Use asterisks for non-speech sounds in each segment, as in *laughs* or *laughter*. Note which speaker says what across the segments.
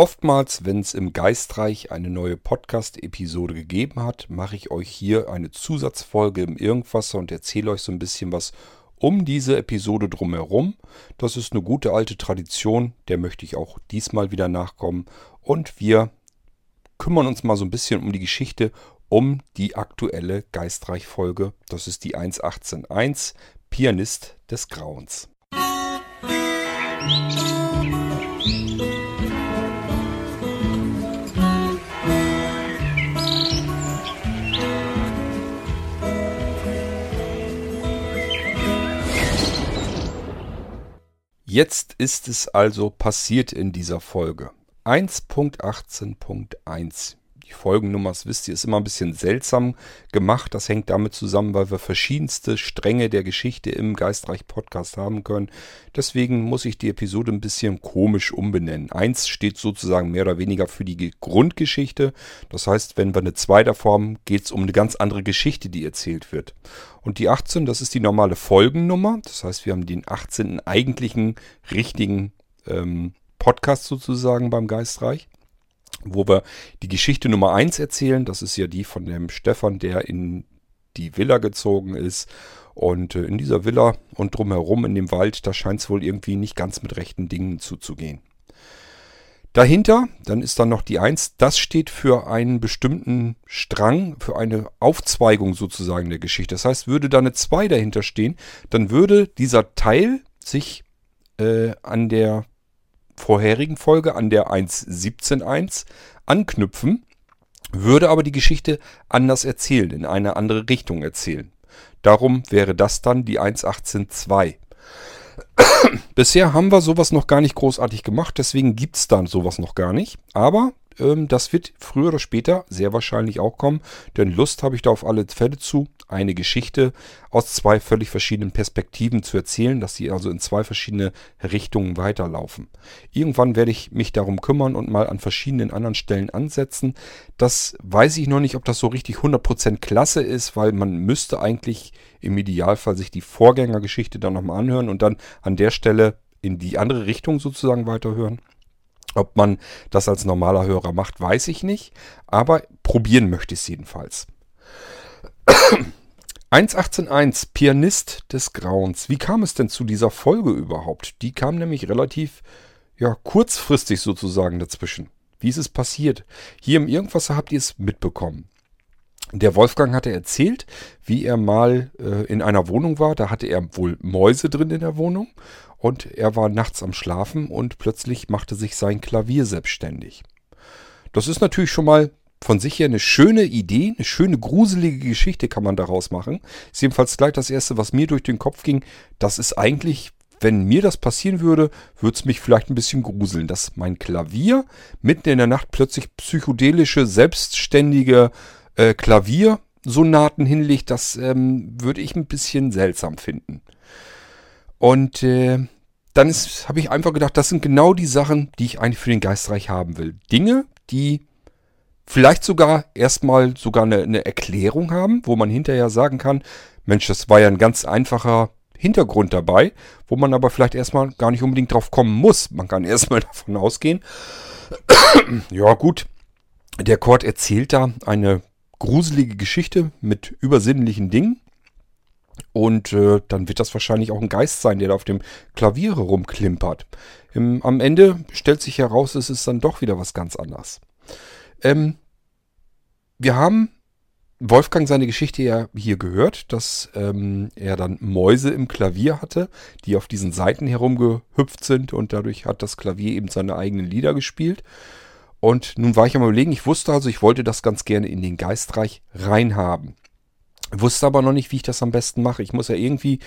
Speaker 1: Oftmals, wenn es im Geistreich eine neue Podcast-Episode gegeben hat, mache ich euch hier eine Zusatzfolge im Irgendwasser und erzähle euch so ein bisschen was um diese Episode drumherum. Das ist eine gute alte Tradition, der möchte ich auch diesmal wieder nachkommen. Und wir kümmern uns mal so ein bisschen um die Geschichte um die aktuelle Geistreich-Folge. Das ist die 1.18.1, Pianist des Grauens. Jetzt ist es also passiert in dieser Folge. 1.18.1 die Folgennummer, das wisst ihr, ist immer ein bisschen seltsam gemacht. Das hängt damit zusammen, weil wir verschiedenste Stränge der Geschichte im Geistreich Podcast haben können. Deswegen muss ich die Episode ein bisschen komisch umbenennen. Eins steht sozusagen mehr oder weniger für die Grundgeschichte. Das heißt, wenn wir eine 2 davor haben, geht es um eine ganz andere Geschichte, die erzählt wird. Und die 18, das ist die normale Folgennummer. Das heißt, wir haben den 18. eigentlichen, richtigen ähm, Podcast sozusagen beim Geistreich wo wir die Geschichte Nummer 1 erzählen. Das ist ja die von dem Stefan, der in die Villa gezogen ist. Und äh, in dieser Villa und drumherum in dem Wald, da scheint es wohl irgendwie nicht ganz mit rechten Dingen zuzugehen. Dahinter, dann ist dann noch die 1, das steht für einen bestimmten Strang, für eine Aufzweigung sozusagen der Geschichte. Das heißt, würde da eine 2 dahinter stehen, dann würde dieser Teil sich äh, an der vorherigen Folge an der 1.17.1 anknüpfen, würde aber die Geschichte anders erzählen, in eine andere Richtung erzählen. Darum wäre das dann die 1.18.2. Bisher haben wir sowas noch gar nicht großartig gemacht, deswegen gibt es dann sowas noch gar nicht. Aber ähm, das wird früher oder später sehr wahrscheinlich auch kommen, denn Lust habe ich da auf alle Fälle zu, eine Geschichte aus zwei völlig verschiedenen Perspektiven zu erzählen, dass sie also in zwei verschiedene Richtungen weiterlaufen. Irgendwann werde ich mich darum kümmern und mal an verschiedenen anderen Stellen ansetzen. Das weiß ich noch nicht, ob das so richtig 100% klasse ist, weil man müsste eigentlich im Idealfall sich die Vorgängergeschichte dann nochmal anhören und dann an der Stelle in die andere Richtung sozusagen weiterhören. Ob man das als normaler Hörer macht, weiß ich nicht, aber probieren möchte ich es jedenfalls. *clears throat* 1.18.1 Pianist des Grauens. Wie kam es denn zu dieser Folge überhaupt? Die kam nämlich relativ ja, kurzfristig sozusagen dazwischen. Wie ist es passiert? Hier im Irgendwasser habt ihr es mitbekommen. Der Wolfgang hatte erzählt, wie er mal äh, in einer Wohnung war. Da hatte er wohl Mäuse drin in der Wohnung und er war nachts am Schlafen und plötzlich machte sich sein Klavier selbstständig. Das ist natürlich schon mal von sich her eine schöne Idee, eine schöne gruselige Geschichte kann man daraus machen. Ist jedenfalls gleich das erste, was mir durch den Kopf ging. Das ist eigentlich, wenn mir das passieren würde, würde es mich vielleicht ein bisschen gruseln, dass mein Klavier mitten in der Nacht plötzlich psychedelische, selbstständige äh, Klaviersonaten hinlegt. Das ähm, würde ich ein bisschen seltsam finden. Und äh, dann habe ich einfach gedacht, das sind genau die Sachen, die ich eigentlich für den Geistreich haben will. Dinge, die vielleicht sogar erstmal sogar eine, eine Erklärung haben, wo man hinterher sagen kann, Mensch, das war ja ein ganz einfacher Hintergrund dabei, wo man aber vielleicht erstmal gar nicht unbedingt drauf kommen muss. Man kann *laughs* erstmal davon ausgehen, *clears throat* ja gut, der Kord erzählt da eine gruselige Geschichte mit übersinnlichen Dingen. Und äh, dann wird das wahrscheinlich auch ein Geist sein, der da auf dem Klavier rumklimpert. Im, am Ende stellt sich heraus, es ist dann doch wieder was ganz anderes. Ähm, wir haben Wolfgang seine Geschichte ja hier gehört, dass ähm, er dann Mäuse im Klavier hatte, die auf diesen Seiten herumgehüpft sind und dadurch hat das Klavier eben seine eigenen Lieder gespielt. Und nun war ich am überlegen, ich wusste also, ich wollte das ganz gerne in den Geistreich reinhaben. Wusste aber noch nicht, wie ich das am besten mache. Ich muss ja irgendwie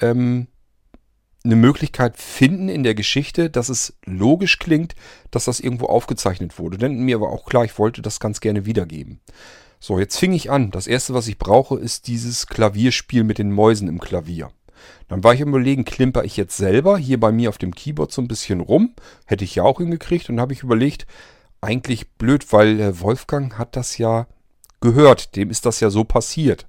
Speaker 1: ähm, eine Möglichkeit finden in der Geschichte, dass es logisch klingt, dass das irgendwo aufgezeichnet wurde. Denn mir war auch klar, ich wollte das ganz gerne wiedergeben. So, jetzt fing ich an. Das erste, was ich brauche, ist dieses Klavierspiel mit den Mäusen im Klavier. Dann war ich im Überlegen, klimper ich jetzt selber hier bei mir auf dem Keyboard so ein bisschen rum. Hätte ich ja auch hingekriegt. Und habe ich überlegt, eigentlich blöd, weil Wolfgang hat das ja gehört. Dem ist das ja so passiert.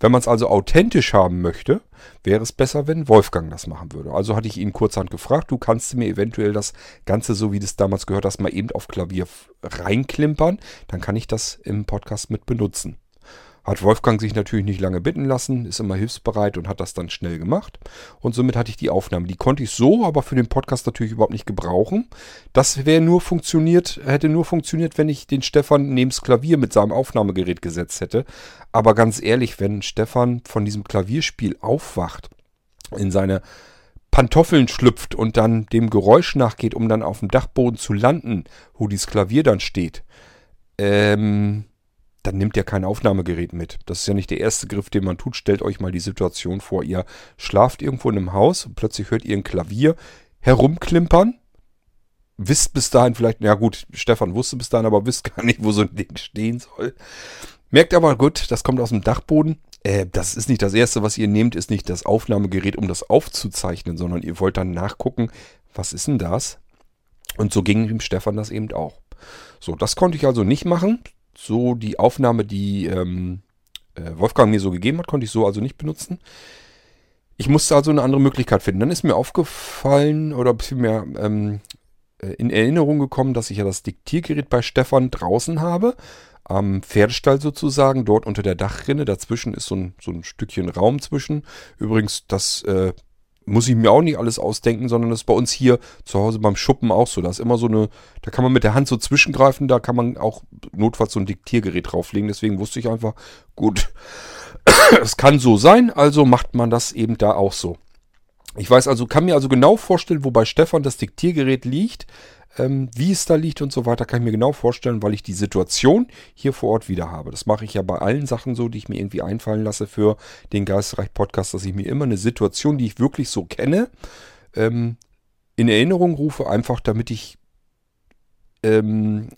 Speaker 1: Wenn man es also authentisch haben möchte, wäre es besser, wenn Wolfgang das machen würde. Also hatte ich ihn kurzhand gefragt, du kannst mir eventuell das Ganze, so wie du es damals gehört hast, mal eben auf Klavier reinklimpern. Dann kann ich das im Podcast mit benutzen. Hat Wolfgang sich natürlich nicht lange bitten lassen, ist immer hilfsbereit und hat das dann schnell gemacht. Und somit hatte ich die Aufnahme. Die konnte ich so, aber für den Podcast natürlich überhaupt nicht gebrauchen. Das wäre nur funktioniert, hätte nur funktioniert, wenn ich den Stefan neben das Klavier mit seinem Aufnahmegerät gesetzt hätte. Aber ganz ehrlich, wenn Stefan von diesem Klavierspiel aufwacht, in seine Pantoffeln schlüpft und dann dem Geräusch nachgeht, um dann auf dem Dachboden zu landen, wo dieses Klavier dann steht, ähm, dann nimmt ihr kein Aufnahmegerät mit. Das ist ja nicht der erste Griff, den man tut. Stellt euch mal die Situation vor. Ihr schlaft irgendwo in einem Haus und plötzlich hört ihr ein Klavier herumklimpern. Wisst bis dahin vielleicht, ja gut, Stefan wusste bis dahin, aber wisst gar nicht, wo so ein Ding stehen soll. Merkt aber gut, das kommt aus dem Dachboden. Äh, das ist nicht das erste, was ihr nehmt, ist nicht das Aufnahmegerät, um das aufzuzeichnen, sondern ihr wollt dann nachgucken, was ist denn das? Und so ging dem Stefan das eben auch. So, das konnte ich also nicht machen so die Aufnahme, die ähm, äh, Wolfgang mir so gegeben hat, konnte ich so also nicht benutzen. Ich musste also eine andere Möglichkeit finden. Dann ist mir aufgefallen oder vielmehr ähm, äh, in Erinnerung gekommen, dass ich ja das Diktiergerät bei Stefan draußen habe. Am Pferdestall sozusagen, dort unter der Dachrinne. Dazwischen ist so ein, so ein Stückchen Raum zwischen. Übrigens, das äh, muss ich mir auch nicht alles ausdenken, sondern das ist bei uns hier zu Hause beim Schuppen auch so. Da ist immer so eine, da kann man mit der Hand so zwischengreifen, da kann man auch notfalls so ein Diktiergerät drauflegen. Deswegen wusste ich einfach, gut, *coughs* es kann so sein, also macht man das eben da auch so. Ich weiß also, kann mir also genau vorstellen, wo bei Stefan das Diktiergerät liegt. Ähm, wie es da liegt und so weiter, kann ich mir genau vorstellen, weil ich die Situation hier vor Ort wieder habe. Das mache ich ja bei allen Sachen so, die ich mir irgendwie einfallen lasse für den Geistreich Podcast, dass ich mir immer eine Situation, die ich wirklich so kenne, ähm, in Erinnerung rufe, einfach damit ich ähm,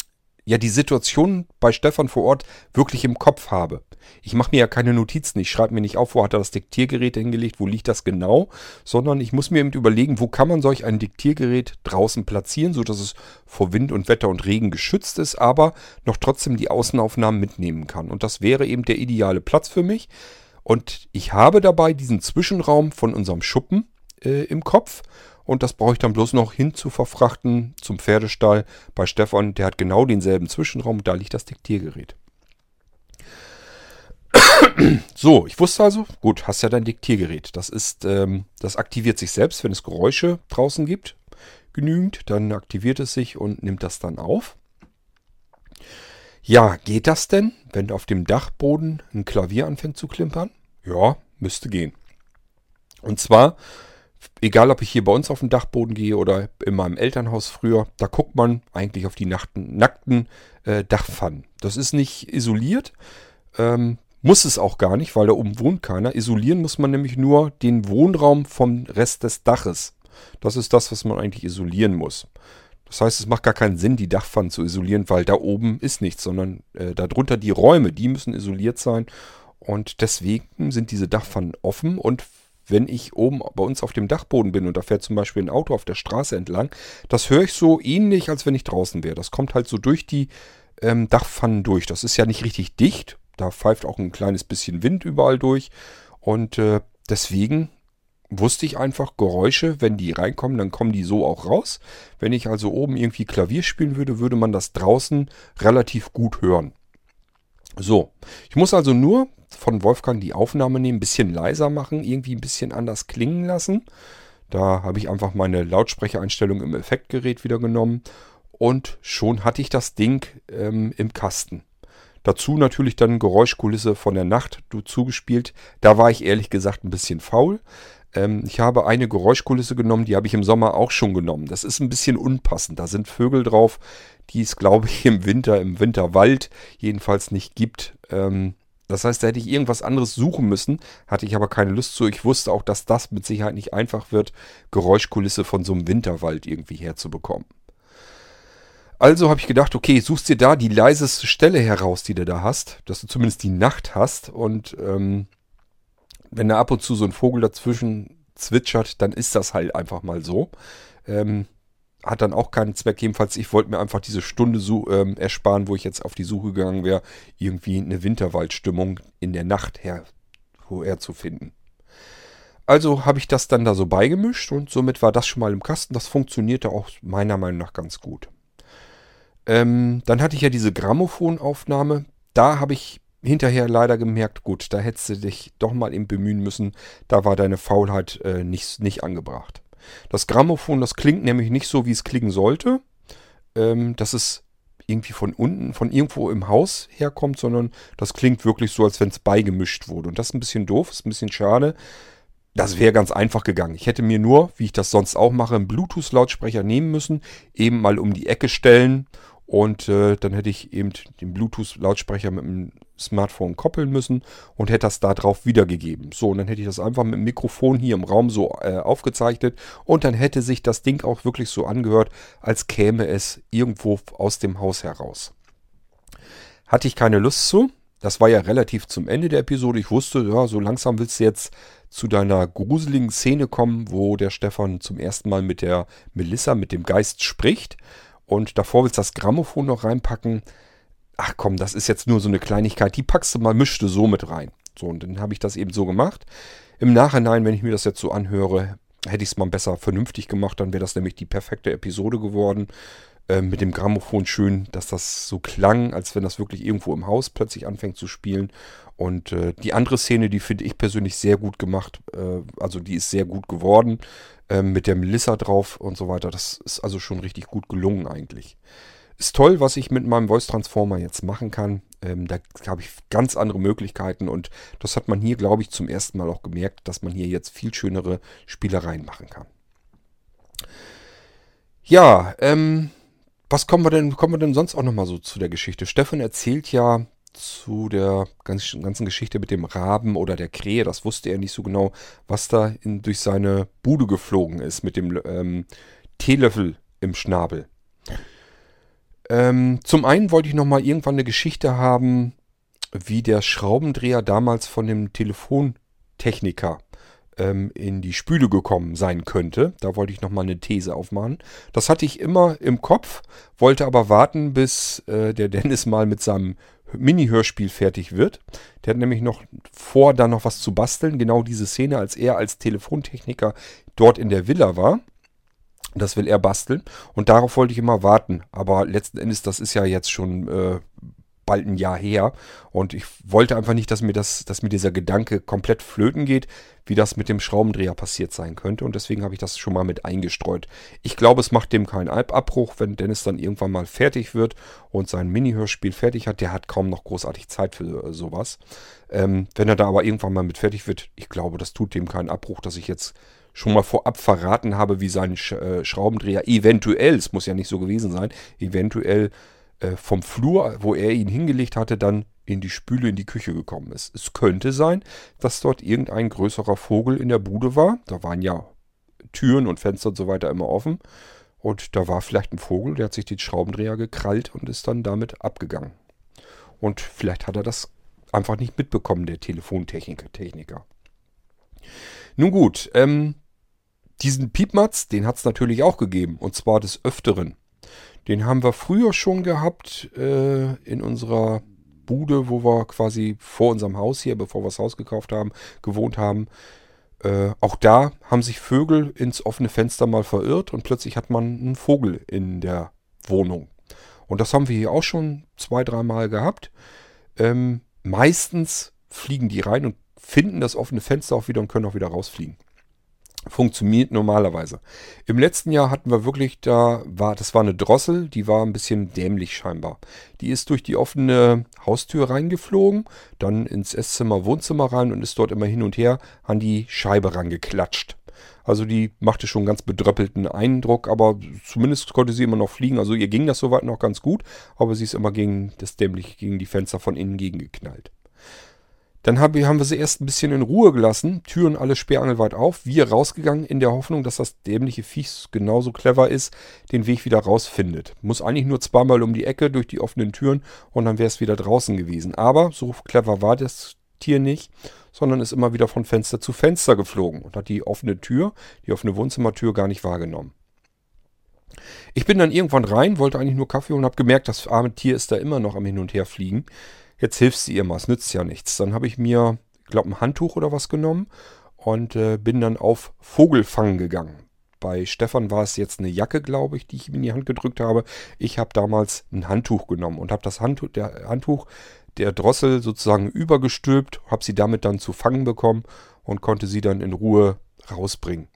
Speaker 1: ja die Situation bei Stefan vor Ort wirklich im Kopf habe. Ich mache mir ja keine Notizen, ich schreibe mir nicht auf, wo hat er das Diktiergerät hingelegt, wo liegt das genau, sondern ich muss mir eben überlegen, wo kann man solch ein Diktiergerät draußen platzieren, sodass es vor Wind und Wetter und Regen geschützt ist, aber noch trotzdem die Außenaufnahmen mitnehmen kann. Und das wäre eben der ideale Platz für mich. Und ich habe dabei diesen Zwischenraum von unserem Schuppen äh, im Kopf und das brauche ich dann bloß noch hin zu verfrachten zum Pferdestall bei Stefan. Der hat genau denselben Zwischenraum. Da liegt das Diktiergerät. *coughs* So, ich wusste also, gut, hast ja dein Diktiergerät. Das ist, ähm, das aktiviert sich selbst, wenn es Geräusche draußen gibt. Genügend, dann aktiviert es sich und nimmt das dann auf. Ja, geht das denn, wenn auf dem Dachboden ein Klavier anfängt zu klimpern? Ja, müsste gehen. Und zwar egal ob ich hier bei uns auf dem Dachboden gehe oder in meinem Elternhaus früher, da guckt man eigentlich auf die nackten, nackten äh, Dachpfannen. Das ist nicht isoliert, ähm, muss es auch gar nicht, weil da oben wohnt keiner. Isolieren muss man nämlich nur den Wohnraum vom Rest des Daches. Das ist das, was man eigentlich isolieren muss. Das heißt, es macht gar keinen Sinn, die Dachpfannen zu isolieren, weil da oben ist nichts, sondern äh, darunter die Räume, die müssen isoliert sein. Und deswegen sind diese Dachpfannen offen und wenn ich oben bei uns auf dem Dachboden bin und da fährt zum Beispiel ein Auto auf der Straße entlang, das höre ich so ähnlich, als wenn ich draußen wäre. Das kommt halt so durch die ähm, Dachpfannen durch. Das ist ja nicht richtig dicht. Da pfeift auch ein kleines bisschen Wind überall durch. Und äh, deswegen wusste ich einfach, Geräusche, wenn die reinkommen, dann kommen die so auch raus. Wenn ich also oben irgendwie Klavier spielen würde, würde man das draußen relativ gut hören. So, ich muss also nur von Wolfgang die Aufnahme nehmen, ein bisschen leiser machen, irgendwie ein bisschen anders klingen lassen. Da habe ich einfach meine Lautsprechereinstellung im Effektgerät wieder genommen und schon hatte ich das Ding ähm, im Kasten. Dazu natürlich dann Geräuschkulisse von der Nacht zugespielt. Da war ich ehrlich gesagt ein bisschen faul. Ähm, ich habe eine Geräuschkulisse genommen, die habe ich im Sommer auch schon genommen. Das ist ein bisschen unpassend. Da sind Vögel drauf, die es, glaube ich, im Winter, im Winterwald jedenfalls nicht gibt. Ähm, das heißt, da hätte ich irgendwas anderes suchen müssen, hatte ich aber keine Lust zu. Ich wusste auch, dass das mit Sicherheit nicht einfach wird, Geräuschkulisse von so einem Winterwald irgendwie herzubekommen. Also habe ich gedacht, okay, suchst dir da die leiseste Stelle heraus, die du da hast, dass du zumindest die Nacht hast. Und ähm, wenn da ab und zu so ein Vogel dazwischen zwitschert, dann ist das halt einfach mal so. Ähm, hat dann auch keinen Zweck. Jedenfalls, ich wollte mir einfach diese Stunde so, ähm, ersparen, wo ich jetzt auf die Suche gegangen wäre, irgendwie eine Winterwaldstimmung in der Nacht nirgendwoher zu finden. Also habe ich das dann da so beigemischt und somit war das schon mal im Kasten. Das funktionierte auch meiner Meinung nach ganz gut. Ähm, dann hatte ich ja diese Grammophonaufnahme. Da habe ich hinterher leider gemerkt, gut, da hättest du dich doch mal eben bemühen müssen. Da war deine Faulheit äh, nicht, nicht angebracht. Das Grammophon, das klingt nämlich nicht so, wie es klingen sollte. Ähm, dass es irgendwie von unten, von irgendwo im Haus herkommt, sondern das klingt wirklich so, als wenn es beigemischt wurde. Und das ist ein bisschen doof, ist ein bisschen schade. Das wäre ganz einfach gegangen. Ich hätte mir nur, wie ich das sonst auch mache, einen Bluetooth-Lautsprecher nehmen müssen, eben mal um die Ecke stellen und äh, dann hätte ich eben den Bluetooth-Lautsprecher mit dem Smartphone koppeln müssen und hätte das da drauf wiedergegeben. So, und dann hätte ich das einfach mit dem Mikrofon hier im Raum so äh, aufgezeichnet und dann hätte sich das Ding auch wirklich so angehört, als käme es irgendwo aus dem Haus heraus. Hatte ich keine Lust zu. Das war ja relativ zum Ende der Episode. Ich wusste, ja, so langsam willst du jetzt zu deiner gruseligen Szene kommen, wo der Stefan zum ersten Mal mit der Melissa, mit dem Geist spricht. Und davor willst du das Grammophon noch reinpacken. Ach komm, das ist jetzt nur so eine Kleinigkeit. Die packst du mal, mischst du so mit rein. So, und dann habe ich das eben so gemacht. Im Nachhinein, wenn ich mir das jetzt so anhöre, hätte ich es mal besser vernünftig gemacht. Dann wäre das nämlich die perfekte Episode geworden. Äh, mit dem Grammophon schön, dass das so klang, als wenn das wirklich irgendwo im Haus plötzlich anfängt zu spielen. Und äh, die andere Szene, die finde ich persönlich sehr gut gemacht. Äh, also die ist sehr gut geworden ähm, mit der Melissa drauf und so weiter. Das ist also schon richtig gut gelungen eigentlich. Ist toll, was ich mit meinem Voice Transformer jetzt machen kann. Ähm, da habe ich ganz andere Möglichkeiten und das hat man hier, glaube ich, zum ersten Mal auch gemerkt, dass man hier jetzt viel schönere Spielereien machen kann. Ja, ähm, was kommen wir denn, kommen wir denn sonst auch nochmal so zu der Geschichte? Stefan erzählt ja zu der ganzen Geschichte mit dem Raben oder der Krähe. Das wusste er nicht so genau, was da in, durch seine Bude geflogen ist mit dem ähm, Teelöffel im Schnabel. Ähm, zum einen wollte ich nochmal irgendwann eine Geschichte haben, wie der Schraubendreher damals von dem Telefontechniker ähm, in die Spüle gekommen sein könnte. Da wollte ich nochmal eine These aufmachen. Das hatte ich immer im Kopf, wollte aber warten, bis äh, der Dennis mal mit seinem Mini-Hörspiel fertig wird. Der hat nämlich noch vor, da noch was zu basteln. Genau diese Szene, als er als Telefontechniker dort in der Villa war. Das will er basteln. Und darauf wollte ich immer warten. Aber letzten Endes, das ist ja jetzt schon äh, bald ein Jahr her. Und ich wollte einfach nicht, dass mir, das, dass mir dieser Gedanke komplett flöten geht, wie das mit dem Schraubendreher passiert sein könnte. Und deswegen habe ich das schon mal mit eingestreut. Ich glaube, es macht dem keinen Abbruch, wenn Dennis dann irgendwann mal fertig wird und sein Mini-Hörspiel fertig hat. Der hat kaum noch großartig Zeit für äh, sowas. Ähm, wenn er da aber irgendwann mal mit fertig wird, ich glaube, das tut dem keinen Abbruch, dass ich jetzt schon mal vorab verraten habe, wie sein äh, Schraubendreher eventuell, es muss ja nicht so gewesen sein, eventuell äh, vom Flur, wo er ihn hingelegt hatte, dann in die Spüle in die Küche gekommen ist. Es könnte sein, dass dort irgendein größerer Vogel in der Bude war. Da waren ja Türen und Fenster und so weiter immer offen. Und da war vielleicht ein Vogel, der hat sich den Schraubendreher gekrallt und ist dann damit abgegangen. Und vielleicht hat er das einfach nicht mitbekommen, der Telefontechniker. Nun gut, ähm, diesen Piepmatz, den hat es natürlich auch gegeben. Und zwar des Öfteren. Den haben wir früher schon gehabt äh, in unserer Bude, wo wir quasi vor unserem Haus hier, bevor wir das Haus gekauft haben, gewohnt haben. Äh, auch da haben sich Vögel ins offene Fenster mal verirrt und plötzlich hat man einen Vogel in der Wohnung. Und das haben wir hier auch schon zwei, dreimal gehabt. Ähm, meistens fliegen die rein und finden das offene Fenster auch wieder und können auch wieder rausfliegen funktioniert normalerweise. Im letzten Jahr hatten wir wirklich, da war, das war eine Drossel, die war ein bisschen dämlich scheinbar. Die ist durch die offene Haustür reingeflogen, dann ins Esszimmer, Wohnzimmer rein und ist dort immer hin und her an die Scheibe rangeklatscht. Also die machte schon ganz bedröppelten Eindruck, aber zumindest konnte sie immer noch fliegen. Also ihr ging das soweit noch ganz gut, aber sie ist immer gegen das dämlich gegen die Fenster von innen gegengeknallt. Dann haben wir sie erst ein bisschen in Ruhe gelassen, Türen alle sperrangelweit auf, wir rausgegangen in der Hoffnung, dass das dämliche Viech genauso clever ist, den Weg wieder rausfindet. Muss eigentlich nur zweimal um die Ecke durch die offenen Türen und dann wäre es wieder draußen gewesen. Aber so clever war das Tier nicht, sondern ist immer wieder von Fenster zu Fenster geflogen und hat die offene Tür, die offene Wohnzimmertür gar nicht wahrgenommen. Ich bin dann irgendwann rein, wollte eigentlich nur Kaffee und habe gemerkt, das arme Tier ist da immer noch am Hin und Her fliegen. Jetzt hilfst du ihr mal, es nützt ja nichts. Dann habe ich mir glaube ein Handtuch oder was genommen und äh, bin dann auf Vogelfang gegangen. Bei Stefan war es jetzt eine Jacke, glaube ich, die ich ihm in die Hand gedrückt habe. Ich habe damals ein Handtuch genommen und habe das Handtuch, der Handtuch der Drossel sozusagen übergestülpt, habe sie damit dann zu fangen bekommen und konnte sie dann in Ruhe rausbringen.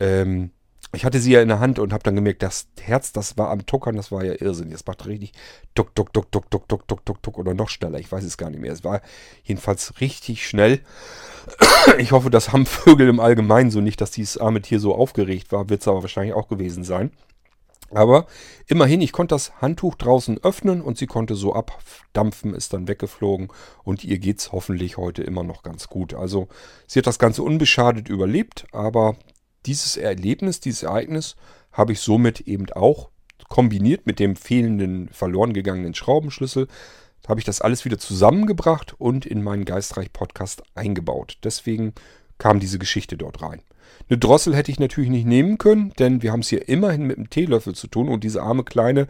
Speaker 1: Ähm, ich hatte sie ja in der Hand und habe dann gemerkt, das Herz, das war am Tuckern, das war ja irrsinnig. Das macht richtig duck, duck, duck, duck, duck, duck, duck, duck, duck oder noch schneller. Ich weiß es gar nicht mehr. Es war jedenfalls richtig schnell. *coughs* Ich hoffe, das haben Vögel im Allgemeinen so nicht, dass dieses arme Tier so aufgeregt war. Wird es aber wahrscheinlich auch gewesen sein. Aber immerhin, ich konnte das Handtuch draußen öffnen und sie konnte so abdampfen, ist dann weggeflogen und ihr geht es hoffentlich heute immer noch ganz gut. Also sie hat das Ganze unbeschadet überlebt, aber dieses Erlebnis, dieses Ereignis habe ich somit eben auch kombiniert mit dem fehlenden, verloren gegangenen Schraubenschlüssel, habe ich das alles wieder zusammengebracht und in meinen Geistreich-Podcast eingebaut. Deswegen kam diese Geschichte dort rein. Eine Drossel hätte ich natürlich nicht nehmen können, denn wir haben es hier immerhin mit einem Teelöffel zu tun und diese arme kleine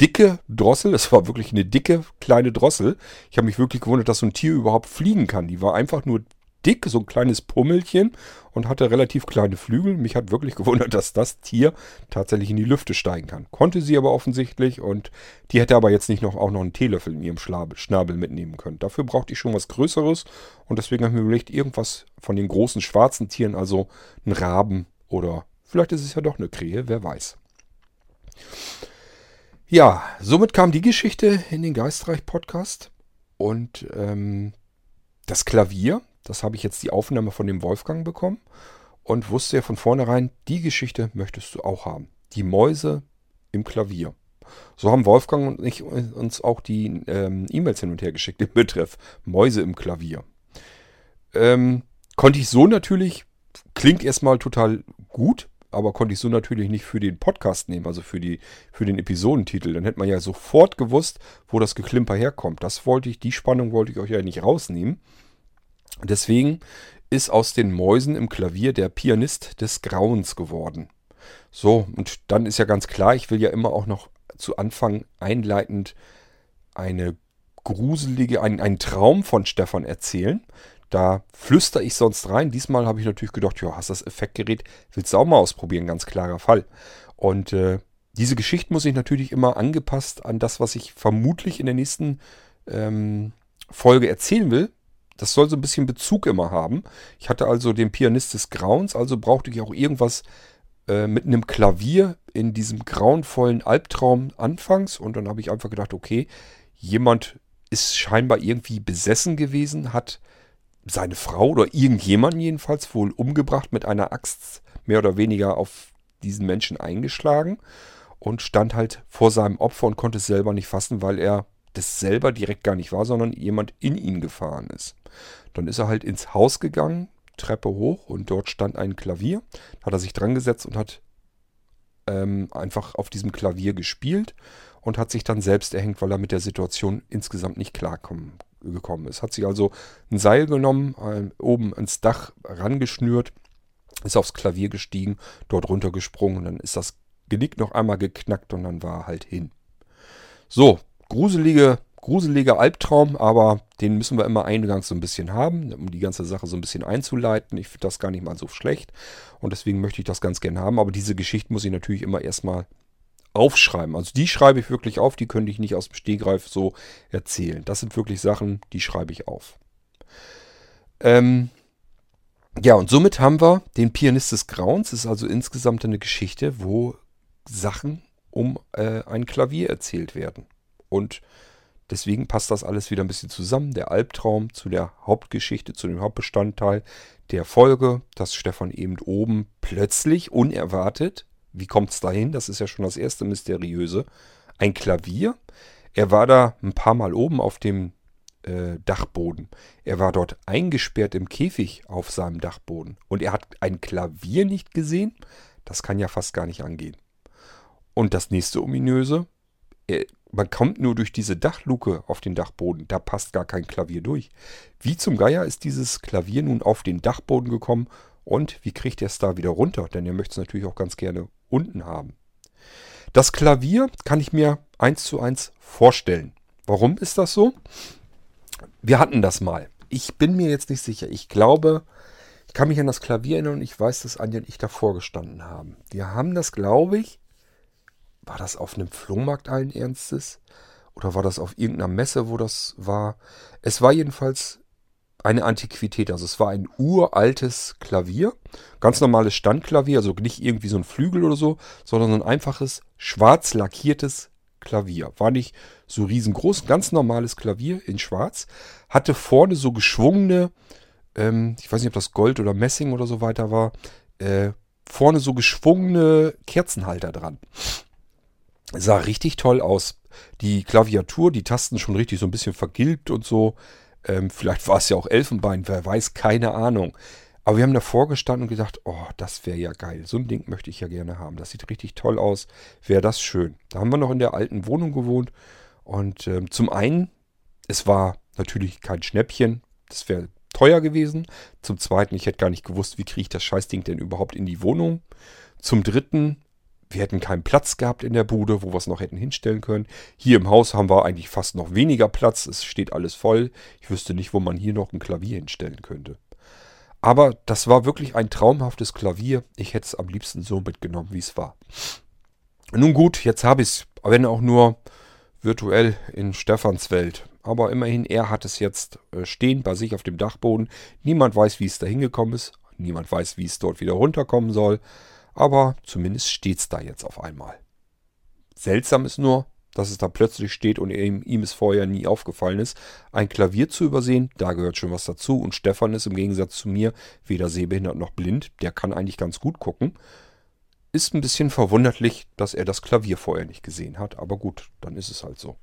Speaker 1: dicke Drossel, das war wirklich eine dicke kleine Drossel. Ich habe mich wirklich gewundert, dass so ein Tier überhaupt fliegen kann. Die war einfach nur dick, so ein kleines Pummelchen und hatte relativ kleine Flügel. Mich hat wirklich *laughs* gewundert, dass das Tier tatsächlich in die Lüfte steigen kann. Konnte sie aber offensichtlich und die hätte aber jetzt nicht noch auch noch einen Teelöffel in ihrem Schnabel mitnehmen können. Dafür brauchte ich schon was Größeres und deswegen habe ich mir überlegt, irgendwas von den großen schwarzen Tieren, also ein Raben oder vielleicht ist es ja doch eine Krähe, wer weiß. Ja, somit kam die Geschichte in den Geistreich-Podcast und ähm, das Klavier, das habe ich jetzt die Aufnahme von dem Wolfgang bekommen und wusste ja von vornherein, die Geschichte möchtest du auch haben. Die Mäuse im Klavier. So haben Wolfgang und ich uns auch die ähm, E-Mails hin und her geschickt im Betreff Mäuse im Klavier. Ähm, konnte ich so natürlich, klingt erstmal total gut, aber konnte ich so natürlich nicht für den Podcast nehmen, also für, die, für den Episodentitel. Dann hätte man ja sofort gewusst, wo das Geklimper herkommt. Das wollte ich, die Spannung wollte ich euch ja nicht rausnehmen. Deswegen ist aus den Mäusen im Klavier der Pianist des Grauens geworden. So, und dann ist ja ganz klar, ich will ja immer auch noch zu Anfang einleitend eine gruselige, ein, einen Traum von Stefan erzählen. Da flüster ich sonst rein. Diesmal habe ich natürlich gedacht, ja, hast das Effektgerät, willst du auch mal ausprobieren, ganz klarer Fall. Und äh, diese Geschichte muss ich natürlich immer angepasst an das, was ich vermutlich in der nächsten ähm, Folge erzählen will, das soll so ein bisschen Bezug immer haben. Ich hatte also den Pianist des Grauens, also brauchte ich auch irgendwas äh, mit einem Klavier in diesem grauenvollen Albtraum anfangs. Und dann habe ich einfach gedacht, okay, jemand ist scheinbar irgendwie besessen gewesen, hat seine Frau oder irgendjemanden jedenfalls wohl umgebracht, mit einer Axt mehr oder weniger auf diesen Menschen eingeschlagen und stand halt vor seinem Opfer und konnte es selber nicht fassen, weil er das selber direkt gar nicht war, sondern jemand in ihn gefahren ist. Dann ist er halt ins Haus gegangen, Treppe hoch und dort stand ein Klavier. Da hat er sich dran gesetzt und hat ähm, einfach auf diesem Klavier gespielt und hat sich dann selbst erhängt, weil er mit der Situation insgesamt nicht klargekommen ist. Hat sich also ein Seil genommen, äh, oben ins Dach rangeschnürt, ist aufs Klavier gestiegen, dort runtergesprungen und dann ist das Genick noch einmal geknackt und dann war er halt hin. So, gruselige, gruseliger Albtraum, aber den müssen wir immer eingangs so ein bisschen haben, um die ganze Sache so ein bisschen einzuleiten. Ich finde das gar nicht mal so schlecht und deswegen möchte ich das ganz gerne haben. Aber diese Geschichte muss ich natürlich immer erstmal aufschreiben. Also die schreibe ich wirklich auf, die könnte ich nicht aus dem Stehgreif so erzählen. Das sind wirklich Sachen, die schreibe ich auf. Ähm, ja, und somit haben wir den Pianist des Grauens. Das ist also insgesamt eine Geschichte, wo Sachen um äh, ein Klavier erzählt werden. Und deswegen passt das alles wieder ein bisschen zusammen. Der Albtraum zu der Hauptgeschichte, zu dem Hauptbestandteil der Folge, dass Stefan eben oben plötzlich, unerwartet, wie kommt es dahin? Das ist ja schon das erste Mysteriöse. Ein Klavier. Er war da ein paar Mal oben auf dem äh, Dachboden. Er war dort eingesperrt im Käfig auf seinem Dachboden. Und er hat ein Klavier nicht gesehen. Das kann ja fast gar nicht angehen. Und das nächste Ominöse, er man kommt nur durch diese Dachluke auf den Dachboden. Da passt gar kein Klavier durch. Wie zum Geier ist dieses Klavier nun auf den Dachboden gekommen und wie kriegt er es da wieder runter? Denn er möchte es natürlich auch ganz gerne unten haben. Das Klavier kann ich mir eins zu eins vorstellen. Warum ist das so? Wir hatten das mal. ich bin mir jetzt nicht sicher. Ich glaube, ich kann mich an das Klavier erinnern und ich weiß, dass Anja und ich davor gestanden haben. Wir haben das, glaube ich, war das auf einem Flohmarkt allen Ernstes? Oder war das auf irgendeiner Messe, wo das war? Es war jedenfalls eine Antiquität. Also es war ein uraltes Klavier. Ganz normales Standklavier, also nicht irgendwie so ein Flügel oder so, sondern ein einfaches, schwarz lackiertes Klavier. War nicht so riesengroß, ganz normales Klavier in schwarz. Hatte vorne so geschwungene, ähm, ich weiß nicht, ob das Gold oder Messing oder so weiter war, äh, vorne so geschwungene Kerzenhalter dran. Sah richtig toll aus. Die Klaviatur, die Tasten schon richtig so ein bisschen vergilbt und so. Ähm, vielleicht war es ja auch Elfenbein, wer weiß, keine Ahnung. Aber wir haben davor gestanden und gedacht, oh, das wäre ja geil. So ein Ding möchte ich ja gerne haben. Das sieht richtig toll aus. Wäre das schön. Da haben wir noch in der alten Wohnung gewohnt. Und ähm, zum einen, es war natürlich kein Schnäppchen. Das wäre teuer gewesen. Zum zweiten, ich hätte gar nicht gewusst, wie kriege ich das Scheißding denn überhaupt in die Wohnung. Zum dritten, wir hätten keinen Platz gehabt in der Bude, wo wir es noch hätten hinstellen können. Hier im Haus haben wir eigentlich fast noch weniger Platz. Es steht alles voll. Ich wüsste nicht, wo man hier noch ein Klavier hinstellen könnte. Aber das war wirklich ein traumhaftes Klavier. Ich hätte es am liebsten so mitgenommen, wie es war. Nun gut, jetzt habe ich es, wenn auch nur virtuell in Stefans Welt. Aber immerhin, er hat es jetzt äh, stehen bei sich auf dem Dachboden. Niemand weiß, wie es da hingekommen ist. Niemand weiß, wie es dort wieder runterkommen soll. Aber zumindest steht es da jetzt auf einmal. Seltsam ist nur, dass es da plötzlich steht und ihm, ihm es vorher nie aufgefallen ist, ein Klavier zu übersehen, da gehört schon was dazu. Und Stefan ist im Gegensatz zu mir weder sehbehindert noch blind, der kann eigentlich ganz gut gucken. Ist ein bisschen verwunderlich, dass er das Klavier vorher nicht gesehen hat, aber gut, dann ist es halt so.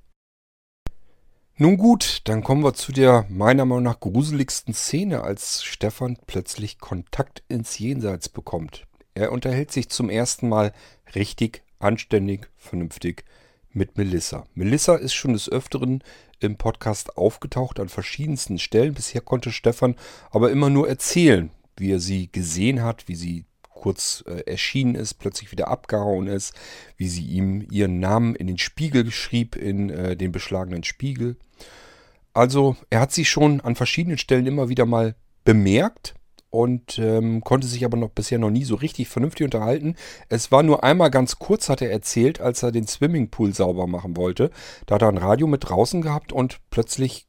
Speaker 1: Nun gut, dann kommen wir zu der meiner Meinung nach gruseligsten Szene, als Stefan plötzlich Kontakt ins Jenseits bekommt. Er unterhält sich zum ersten Mal richtig, anständig, vernünftig mit Melissa. Melissa ist schon des Öfteren im Podcast aufgetaucht an verschiedensten Stellen. Bisher konnte Stefan aber immer nur erzählen, wie er sie gesehen hat, wie sie kurz äh, erschienen ist, plötzlich wieder abgehauen ist, wie sie ihm ihren Namen in den Spiegel schrieb, in äh, den beschlagenen Spiegel. Also er hat sie schon an verschiedenen Stellen immer wieder mal bemerkt, und ähm, konnte sich aber noch bisher noch nie so richtig vernünftig unterhalten. Es war nur einmal ganz kurz, hat er erzählt, als er den Swimmingpool sauber machen wollte. Da hat er ein Radio mit draußen gehabt und plötzlich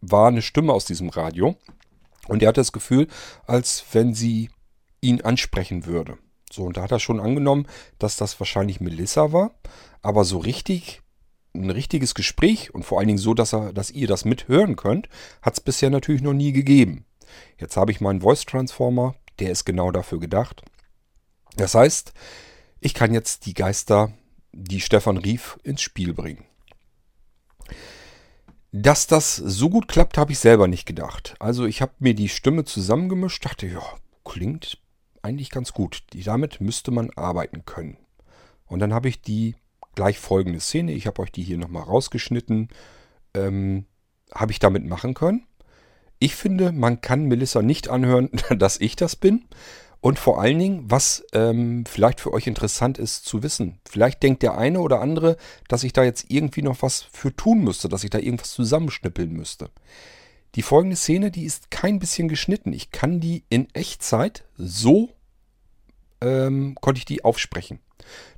Speaker 1: war eine Stimme aus diesem Radio. Und er hatte das Gefühl, als wenn sie ihn ansprechen würde. So, und da hat er schon angenommen, dass das wahrscheinlich Melissa war. Aber so richtig, ein richtiges Gespräch und vor allen Dingen so, dass, er, dass ihr das mithören könnt, hat es bisher natürlich noch nie gegeben. Jetzt habe ich meinen Voice Transformer, der ist genau dafür gedacht. Das heißt, ich kann jetzt die Geister, die Stefan rief, ins Spiel bringen. Dass das so gut klappt, habe ich selber nicht gedacht. Also ich habe mir die Stimme zusammengemischt, dachte, ja, klingt eigentlich ganz gut. Damit müsste man arbeiten können. Und dann habe ich die gleich folgende Szene, ich habe euch die hier nochmal rausgeschnitten, ähm, habe ich damit machen können. Ich finde, man kann Melissa nicht anhören, *laughs* dass ich das bin. Und vor allen Dingen, was ähm, vielleicht für euch interessant ist zu wissen. Vielleicht denkt der eine oder andere, dass ich da jetzt irgendwie noch was für tun müsste, dass ich da irgendwas zusammenschnippeln müsste. Die folgende Szene, die ist kein bisschen geschnitten. Ich kann die in Echtzeit so, ähm, konnte ich die aufsprechen.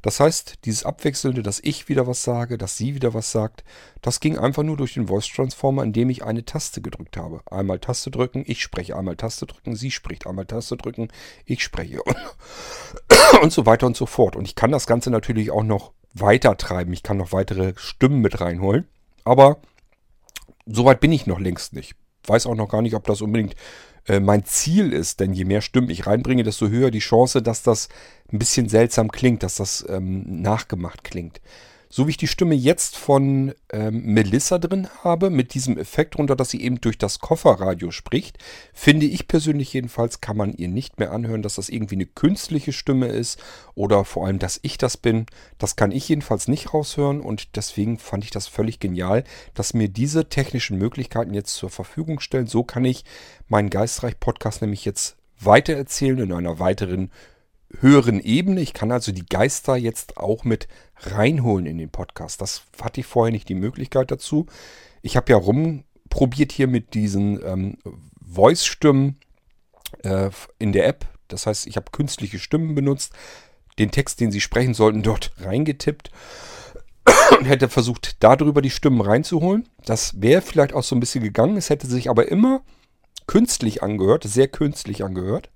Speaker 1: Das heißt, dieses Abwechselnde, dass ich wieder was sage, dass sie wieder was sagt, das ging einfach nur durch den Voice Transformer, indem ich eine Taste gedrückt habe. Einmal Taste drücken, ich spreche, einmal Taste drücken, sie spricht, einmal Taste drücken, ich spreche *coughs* und so weiter und so fort. Und ich kann das Ganze natürlich auch noch weiter treiben. Ich kann noch weitere Stimmen mit reinholen. Aber soweit bin ich noch längst nicht. Weiß auch noch gar nicht, ob das unbedingt äh, mein Ziel ist, denn je mehr Stimmen ich reinbringe, desto höher die Chance, dass das ein bisschen seltsam klingt, dass das ähm, nachgemacht klingt. So wie ich die Stimme jetzt von ähm, Melissa drin habe, mit diesem Effekt runter, dass sie eben durch das Kofferradio spricht, finde ich persönlich jedenfalls, kann man ihr nicht mehr anhören, dass das irgendwie eine künstliche Stimme ist oder vor allem, dass ich das bin. Das kann ich jedenfalls nicht raushören und deswegen fand ich das völlig genial, dass mir diese technischen Möglichkeiten jetzt zur Verfügung stellen. So kann ich meinen Geistreich-Podcast nämlich jetzt weitererzählen in einer weiteren höheren Ebene. Ich kann also die Geister jetzt auch mit reinholen in den Podcast. Das hatte ich vorher nicht die Möglichkeit dazu. Ich habe ja rum probiert hier mit diesen ähm, Voice-Stimmen äh, in der App. Das heißt, ich habe künstliche Stimmen benutzt, den Text, den sie sprechen sollten, dort *laughs* reingetippt und hätte versucht, darüber die Stimmen reinzuholen. Das wäre vielleicht auch so ein bisschen gegangen. Es hätte sich aber immer künstlich angehört, sehr künstlich angehört.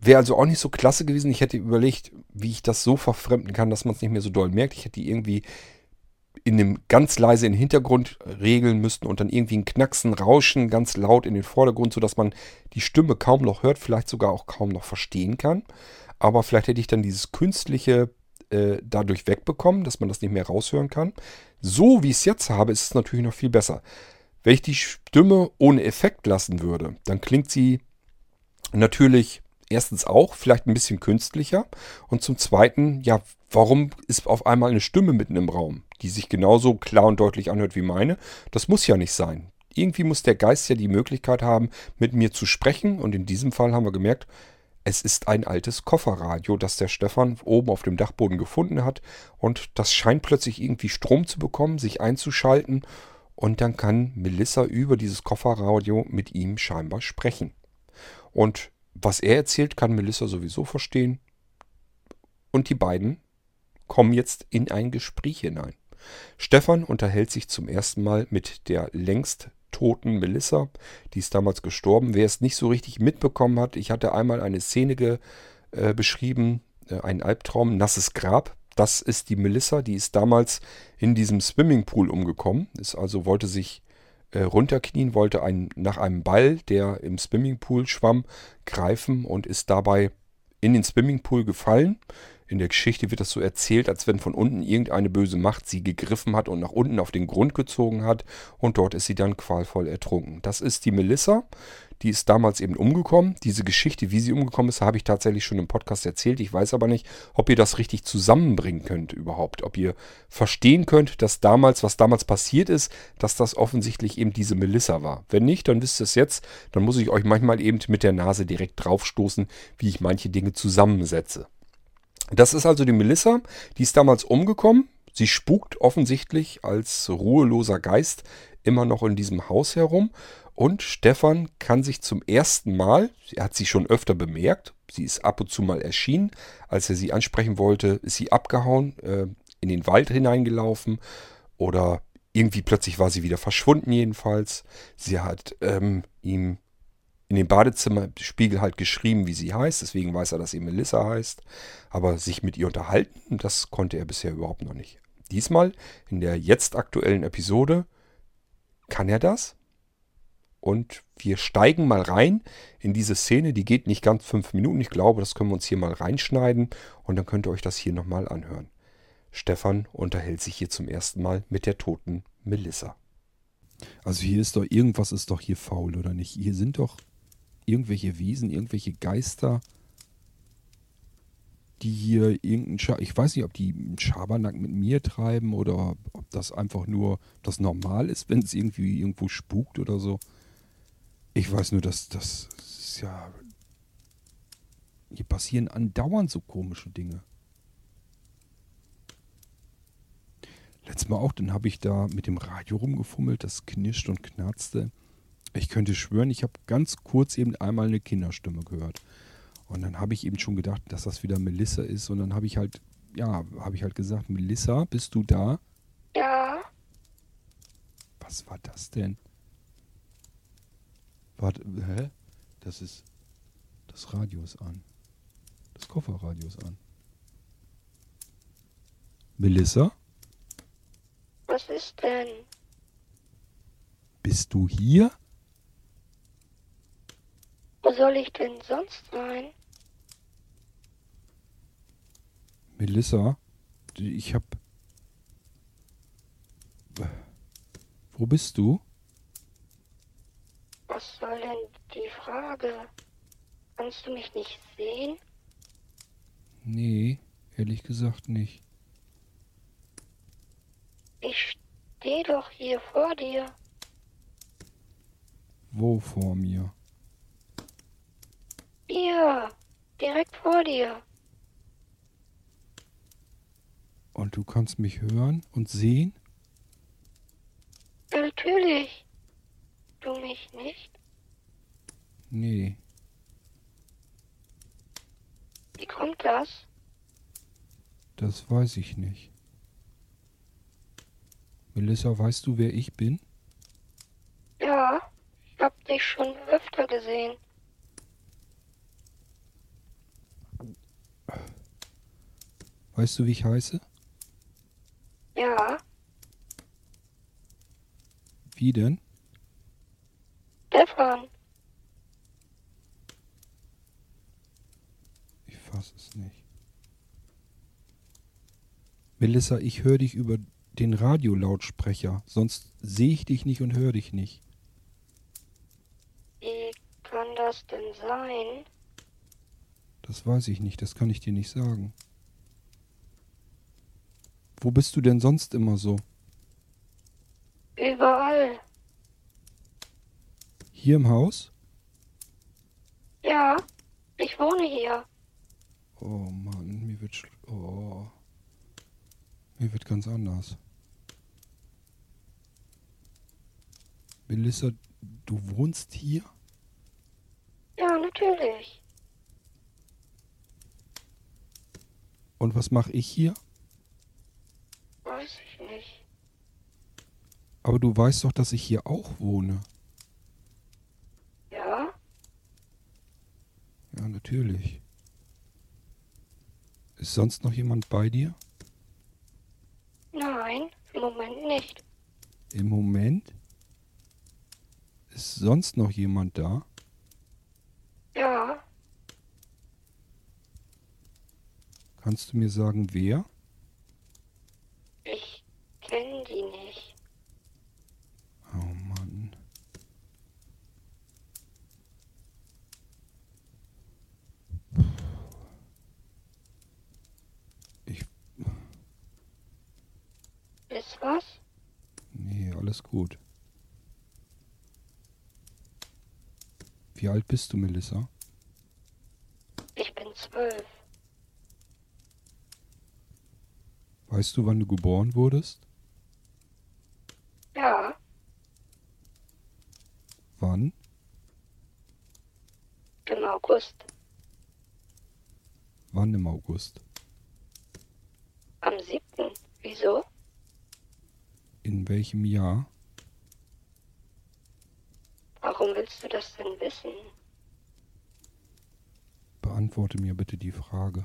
Speaker 1: Wäre also auch nicht so klasse gewesen. Ich hätte überlegt, wie ich das so verfremden kann, dass man es nicht mehr so doll merkt. Ich hätte die irgendwie in dem ganz leise in den Hintergrund regeln müssten und dann irgendwie ein Knacksen, Rauschen ganz laut in den Vordergrund, sodass man die Stimme kaum noch hört, vielleicht sogar auch kaum noch verstehen kann. Aber vielleicht hätte ich dann dieses künstliche äh, dadurch wegbekommen, dass man das nicht mehr raushören kann. So wie ich es jetzt habe, ist es natürlich noch viel besser. Wenn ich die Stimme ohne Effekt lassen würde, dann klingt sie natürlich erstens auch vielleicht ein bisschen künstlicher und zum zweiten, ja, warum ist auf einmal eine Stimme mitten im Raum, die sich genauso klar und deutlich anhört wie meine? Das muss ja nicht sein. Irgendwie muss der Geist ja die Möglichkeit haben, mit mir zu sprechen und in diesem Fall haben wir gemerkt, es ist ein altes Kofferradio, das der Stefan oben auf dem Dachboden gefunden hat und das scheint plötzlich irgendwie Strom zu bekommen, sich einzuschalten und dann kann Melissa über dieses Kofferradio mit ihm scheinbar sprechen. Und was er erzählt, kann Melissa sowieso verstehen. Und die beiden kommen jetzt in ein Gespräch hinein. Stefan unterhält sich zum ersten Mal mit der längst toten Melissa. Die ist damals gestorben. Wer es nicht so richtig mitbekommen hat, ich hatte einmal eine Szene ge, äh, beschrieben, äh, einen Albtraum, nasses Grab. Das ist die Melissa, die ist damals in diesem Swimmingpool umgekommen. Ist also wollte sich äh, runterknien, wollte einen, nach einem Ball, der im Swimmingpool schwamm, greifen und ist dabei in den Swimmingpool gefallen. In der Geschichte wird das so erzählt, als wenn von unten irgendeine böse Macht sie gegriffen hat und nach unten auf den Grund gezogen hat und dort ist sie dann qualvoll ertrunken. Das ist die Melissa. Die ist damals eben umgekommen. Diese Geschichte, wie sie umgekommen ist, habe ich tatsächlich schon im Podcast erzählt. Ich weiß aber nicht, ob ihr das richtig zusammenbringen könnt überhaupt. Ob ihr verstehen könnt, dass damals, was damals passiert ist, dass das offensichtlich eben diese Melissa war. Wenn nicht, dann wisst ihr es jetzt. Dann muss ich euch manchmal eben mit der Nase direkt draufstoßen, wie ich manche Dinge zusammensetze. Das ist also die Melissa. Die ist damals umgekommen. Sie spukt offensichtlich als ruheloser Geist immer noch in diesem Haus herum. Und Stefan kann sich zum ersten Mal, er hat sie schon öfter bemerkt, sie ist ab und zu mal erschienen, als er sie ansprechen wollte, ist sie abgehauen, äh, in den Wald hineingelaufen oder irgendwie plötzlich war sie wieder verschwunden jedenfalls. Sie hat ähm, ihm in den Badezimmerspiegel halt geschrieben, wie sie heißt, deswegen weiß er, dass sie Melissa heißt, aber sich mit ihr unterhalten, das konnte er bisher überhaupt noch nicht. Diesmal in der jetzt aktuellen Episode kann er das und wir steigen mal rein in diese Szene. Die geht nicht ganz fünf Minuten. Ich glaube, das können wir uns hier mal reinschneiden. Und dann könnt ihr euch das hier nochmal anhören. Stefan unterhält sich hier zum ersten Mal mit der toten Melissa.
Speaker 2: Also hier ist doch, irgendwas ist doch hier faul, oder nicht? Hier sind doch irgendwelche Wesen, irgendwelche Geister, die hier irgendeinen Scha ich weiß nicht, ob die einen Schabernack mit mir treiben oder ob das einfach nur das normal ist, wenn es irgendwie irgendwo spukt oder so. Ich weiß nur, dass das ist ja. Hier passieren andauernd so komische Dinge. Letztes Mal auch, dann habe ich da mit dem Radio rumgefummelt, das knirscht und knarzte. Ich könnte schwören, ich habe ganz kurz eben einmal eine Kinderstimme gehört. Und dann habe ich eben schon gedacht, dass das wieder Melissa ist. Und dann habe ich halt, ja, habe ich halt gesagt, Melissa, bist du da?
Speaker 3: Ja.
Speaker 2: Was war das denn? Warte, hä? Das ist. Das Radio ist an. Das Kofferradio ist an. Melissa?
Speaker 3: Was ist denn?
Speaker 2: Bist du hier?
Speaker 3: Wo soll ich denn sonst sein?
Speaker 2: Melissa? Ich hab. Wo bist du?
Speaker 3: Was soll denn die Frage? Kannst du mich nicht sehen?
Speaker 2: Nee, ehrlich gesagt nicht.
Speaker 3: Ich stehe doch hier vor dir.
Speaker 2: Wo vor mir?
Speaker 3: Hier, direkt vor dir.
Speaker 2: Und du kannst mich hören und sehen?
Speaker 3: Natürlich. Du mich nicht?
Speaker 2: Nee.
Speaker 3: Wie kommt das?
Speaker 2: Das weiß ich nicht. Melissa, weißt du, wer ich bin?
Speaker 3: Ja, ich hab dich schon öfter gesehen.
Speaker 2: Weißt du, wie ich heiße?
Speaker 3: Ja,
Speaker 2: Wie denn?
Speaker 3: Stefan.
Speaker 2: Ich fass es nicht. Melissa, ich höre dich über den Radiolautsprecher, sonst sehe ich dich nicht und höre dich nicht.
Speaker 3: Wie kann das denn sein?
Speaker 2: Das weiß ich nicht, das kann ich dir nicht sagen. Wo bist du denn sonst immer so?
Speaker 3: Überall.
Speaker 2: Hier im Haus?
Speaker 3: Ja, ich wohne hier.
Speaker 2: Oh Mann, mir wird schl oh. Mir wird ganz anders. Melissa, du wohnst hier?
Speaker 3: Ja, natürlich.
Speaker 2: Und was mache ich hier?
Speaker 3: Weiß ich nicht.
Speaker 2: Aber du weißt doch, dass ich hier auch wohne.
Speaker 3: Ja?
Speaker 2: Ja, natürlich. Ist sonst noch jemand bei dir?
Speaker 3: Nein, im Moment nicht.
Speaker 2: Im Moment? Ist sonst noch jemand da?
Speaker 3: Ja,
Speaker 2: Kannst du mir sagen, wer?
Speaker 3: ich kenne die nicht.
Speaker 2: Oh Mann. Ich.
Speaker 3: Ist was?
Speaker 2: Nee, alles gut. Wie alt bist du, Melissa?
Speaker 3: Ich bin zwölf.
Speaker 2: Weißt du, wann du geboren wurdest?
Speaker 3: Ja,
Speaker 2: Wann?
Speaker 3: im August.
Speaker 2: Wann im August?
Speaker 3: Am siebten. Wieso?
Speaker 2: In welchem Jahr?
Speaker 3: Warum willst du das denn wissen?
Speaker 2: Beantworte mir bitte die Frage.